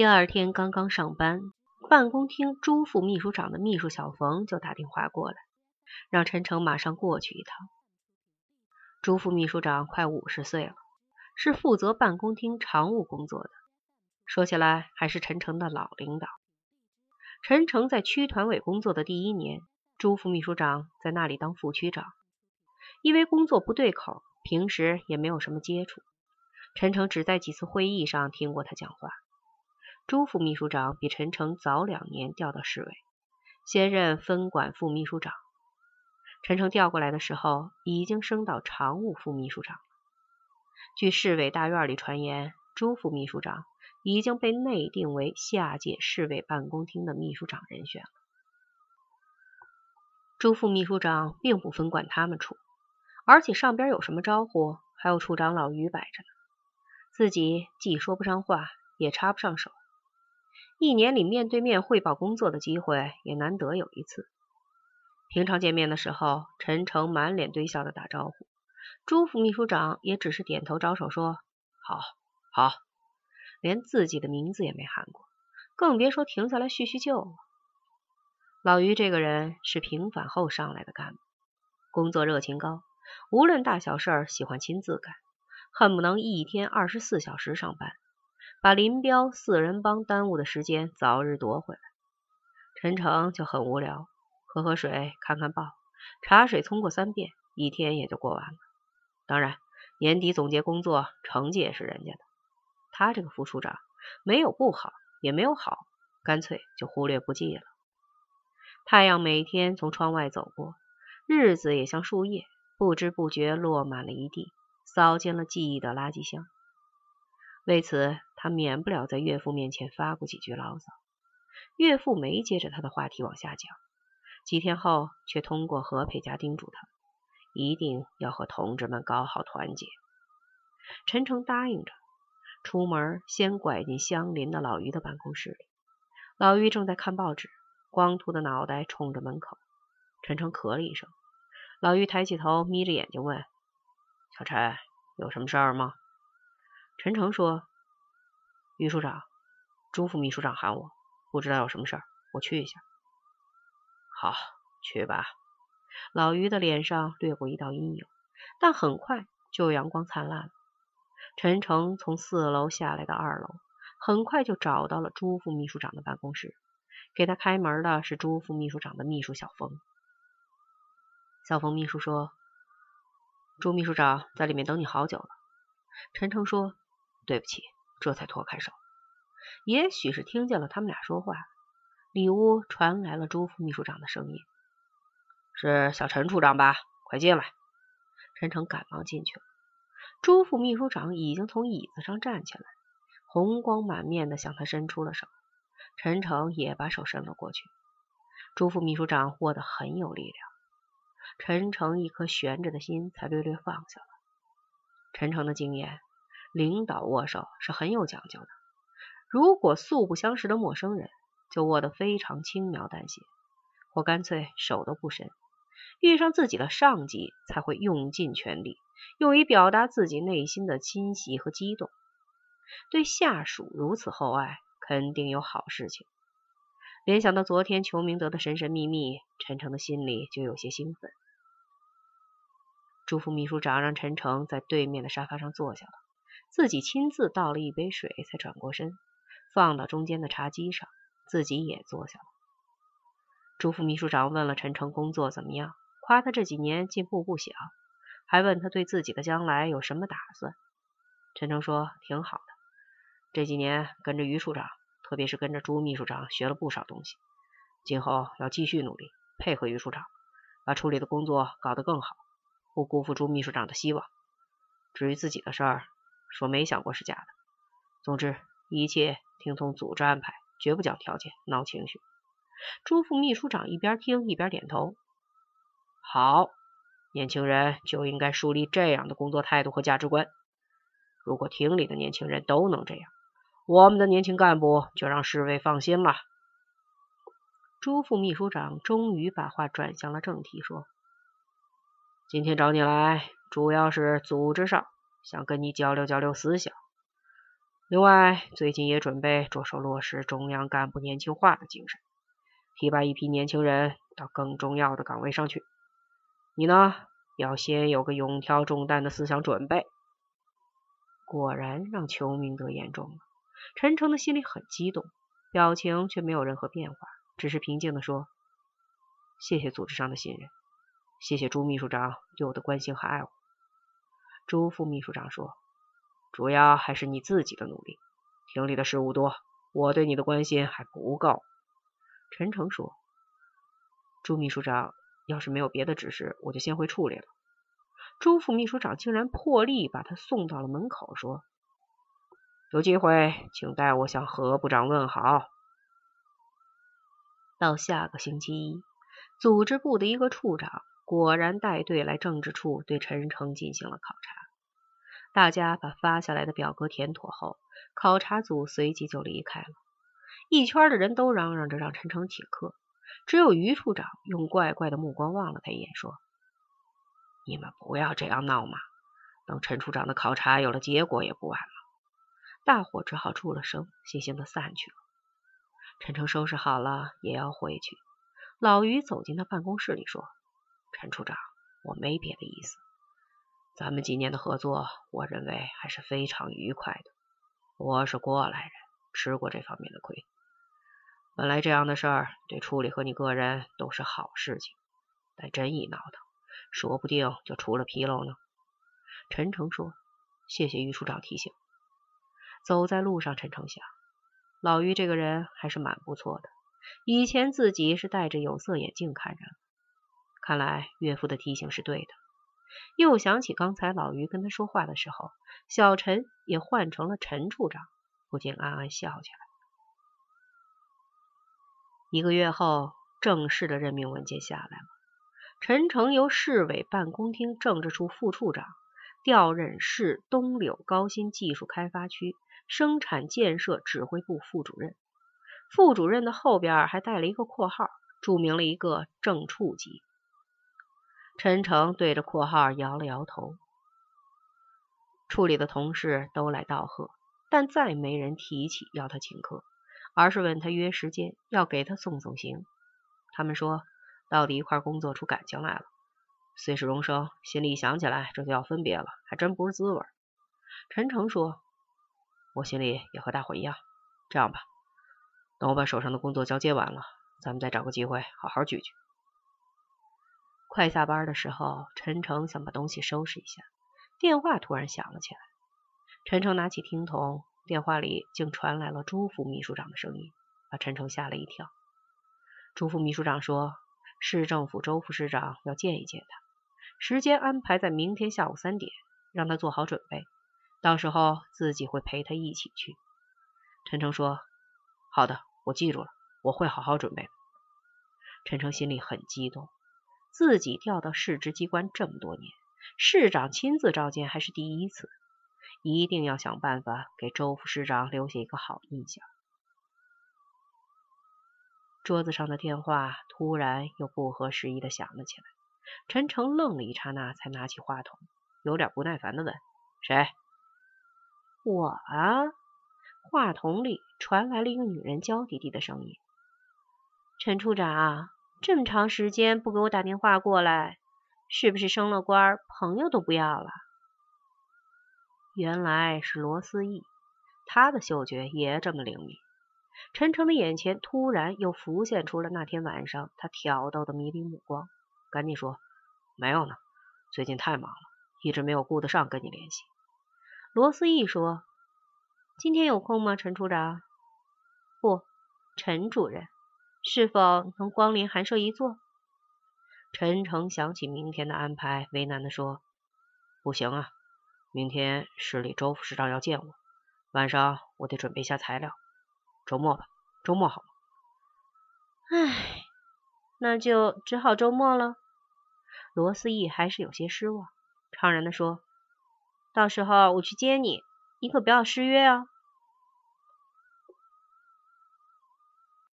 第二天刚刚上班，办公厅朱副秘书长的秘书小冯就打电话过来，让陈诚马上过去一趟。朱副秘书长快五十岁了，是负责办公厅常务工作的，说起来还是陈诚的老领导。陈诚在区团委工作的第一年，朱副秘书长在那里当副区长。因为工作不对口，平时也没有什么接触。陈诚只在几次会议上听过他讲话。朱副秘书长比陈诚早两年调到市委，先任分管副秘书长。陈诚调过来的时候，已经升到常务副秘书长了。据市委大院里传言，朱副秘书长已经被内定为下届市委办公厅的秘书长人选了。朱副秘书长并不分管他们处。而且上边有什么招呼，还有处长老于摆着呢，自己既说不上话，也插不上手。一年里面对面汇报工作的机会也难得有一次。平常见面的时候，陈诚满脸堆笑的打招呼，朱副秘书长也只是点头招手说好，好，连自己的名字也没喊过，更别说停下来叙叙旧了。老于这个人是平反后上来的干部，工作热情高。无论大小事儿，喜欢亲自干，恨不能一天二十四小时上班，把林彪四人帮耽误的时间早日夺回来。陈诚就很无聊，喝喝水，看看报，茶水冲过三遍，一天也就过完了。当然，年底总结工作，成绩也是人家的。他这个副处长没有不好，也没有好，干脆就忽略不计了。太阳每天从窗外走过，日子也像树叶。不知不觉落满了一地，扫进了记忆的垃圾箱。为此，他免不了在岳父面前发过几句牢骚。岳父没接着他的话题往下讲，几天后却通过何佩佳叮嘱他，一定要和同志们搞好团结。陈诚答应着，出门先拐进相邻的老于的办公室里。老于正在看报纸，光秃的脑袋冲着门口。陈诚咳了一声。老于抬起头，眯着眼睛问：“小陈，有什么事儿吗？”陈诚说：“于处长，朱副秘书长喊我，不知道有什么事儿，我去一下。”“好，去吧。”老于的脸上掠过一道阴影，但很快就阳光灿烂了。陈诚从四楼下来到二楼，很快就找到了朱副秘书长的办公室。给他开门的是朱副秘书长的秘书小冯。小冯秘书说：“朱秘书长在里面等你好久了。”陈诚说：“对不起。”这才脱开手。也许是听见了他们俩说话，里屋传来了朱副秘书长的声音：“是小陈处长吧？快进来。”陈诚赶忙进去了。朱副秘书长已经从椅子上站起来，红光满面的向他伸出了手。陈诚也把手伸了过去。朱副秘书长握得很有力量。陈诚一颗悬着的心才略略放下了。陈诚的经验，领导握手是很有讲究的。如果素不相识的陌生人，就握得非常轻描淡写，或干脆手都不伸。遇上自己的上级，才会用尽全力，用以表达自己内心的欣喜和激动。对下属如此厚爱，肯定有好事情。联想到昨天裘明德的神神秘秘，陈诚的心里就有些兴奋。朱副秘书长让陈诚在对面的沙发上坐下了，自己亲自倒了一杯水，才转过身，放到中间的茶几上，自己也坐下了。朱副秘书长问了陈诚工作怎么样，夸他这几年进步不小，还问他对自己的将来有什么打算。陈诚说挺好的，这几年跟着于处长，特别是跟着朱秘书长学了不少东西，今后要继续努力，配合于处长，把处理的工作搞得更好。不辜负朱秘书长的希望。至于自己的事儿，说没想过是假的。总之，一切听从组织安排，绝不讲条件、闹情绪。朱副秘书长一边听一边点头。好，年轻人就应该树立这样的工作态度和价值观。如果厅里的年轻人都能这样，我们的年轻干部就让市委放心了。朱副秘书长终于把话转向了正题，说。今天找你来，主要是组织上想跟你交流交流思想。另外，最近也准备着手落实中央干部年轻化的精神，提拔一批年轻人到更重要的岗位上去。你呢，要先有个勇挑重担的思想准备。果然让裘明德言中了。陈诚的心里很激动，表情却没有任何变化，只是平静的说：“谢谢组织上的信任，谢谢朱秘书长对我的关心和爱护。”朱副秘书长说。主要还是你自己的努力。厅里的事务多，我对你的关心还不够。陈诚说：“朱秘书长，要是没有别的指示，我就先回处里了。”朱副秘书长竟然破例把他送到了门口，说：“有机会，请代我向何部长问好。”到下个星期一，组织部的一个处长果然带队来政治处，对陈诚进行了考察。大家把发下来的表格填妥后，考察组随即就离开了。一圈的人都嚷嚷着让陈诚请客，只有于处长用怪怪的目光望了他一眼，说：“你们不要这样闹嘛，等陈处长的考察有了结果也不晚了。”大伙只好出了声，悻悻的散去了。陈诚收拾好了也要回去，老于走进他办公室里说：“陈处长，我没别的意思。”咱们几年的合作，我认为还是非常愉快的。我是过来人，吃过这方面的亏。本来这样的事儿对处理和你个人都是好事情，但真一闹腾，说不定就出了纰漏呢。陈诚说：“谢谢于处长提醒。”走在路上，陈诚想，老于这个人还是蛮不错的。以前自己是戴着有色眼镜看人，看来岳父的提醒是对的。又想起刚才老于跟他说话的时候，小陈也换成了陈处长，不禁暗暗笑起来。一个月后，正式的任命文件下来了，陈诚由市委办公厅政治处副处长调任市东柳高新技术开发区生产建设指挥部副主任。副主任的后边还带了一个括号，注明了一个正处级。陈诚对着括号摇了摇头，处里的同事都来道贺，但再没人提起要他请客，而是问他约时间，要给他送送行。他们说，到底一块工作出感情来了，虽是荣生，心里想起来这就要分别了，还真不是滋味。陈诚说：“我心里也和大伙一样。这样吧，等我把手上的工作交接完了，咱们再找个机会好好聚聚。”快下班的时候，陈诚想把东西收拾一下，电话突然响了起来。陈诚拿起听筒，电话里竟传来了朱副秘书长的声音，把陈诚吓了一跳。朱副秘书长说：“市政府周副市长要见一见他，时间安排在明天下午三点，让他做好准备，到时候自己会陪他一起去。”陈诚说：“好的，我记住了，我会好好准备。”陈诚心里很激动。自己调到市直机关这么多年，市长亲自召见还是第一次，一定要想办法给周副市长留下一个好印象。桌子上的电话突然又不合时宜的响了起来，陈诚愣了一刹那，才拿起话筒，有点不耐烦的问：“谁？”“我啊！”话筒里传来了一个女人娇滴滴的声音：“陈处长。”这么长时间不给我打电话过来，是不是升了官，朋友都不要了？原来是罗思义，他的嗅觉也这么灵敏。陈诚的眼前突然又浮现出了那天晚上他挑逗的迷离目光，赶紧说：“没有呢，最近太忙了，一直没有顾得上跟你联系。”罗思义说：“今天有空吗，陈处长？不，陈主任。”是否能光临寒舍一坐？陈诚想起明天的安排，为难的说：“不行啊，明天市里周副市长要见我，晚上我得准备一下材料。周末吧，周末好吗？”唉，那就只好周末了。罗思义还是有些失望，怅然的说：“到时候我去接你，你可不要失约啊。”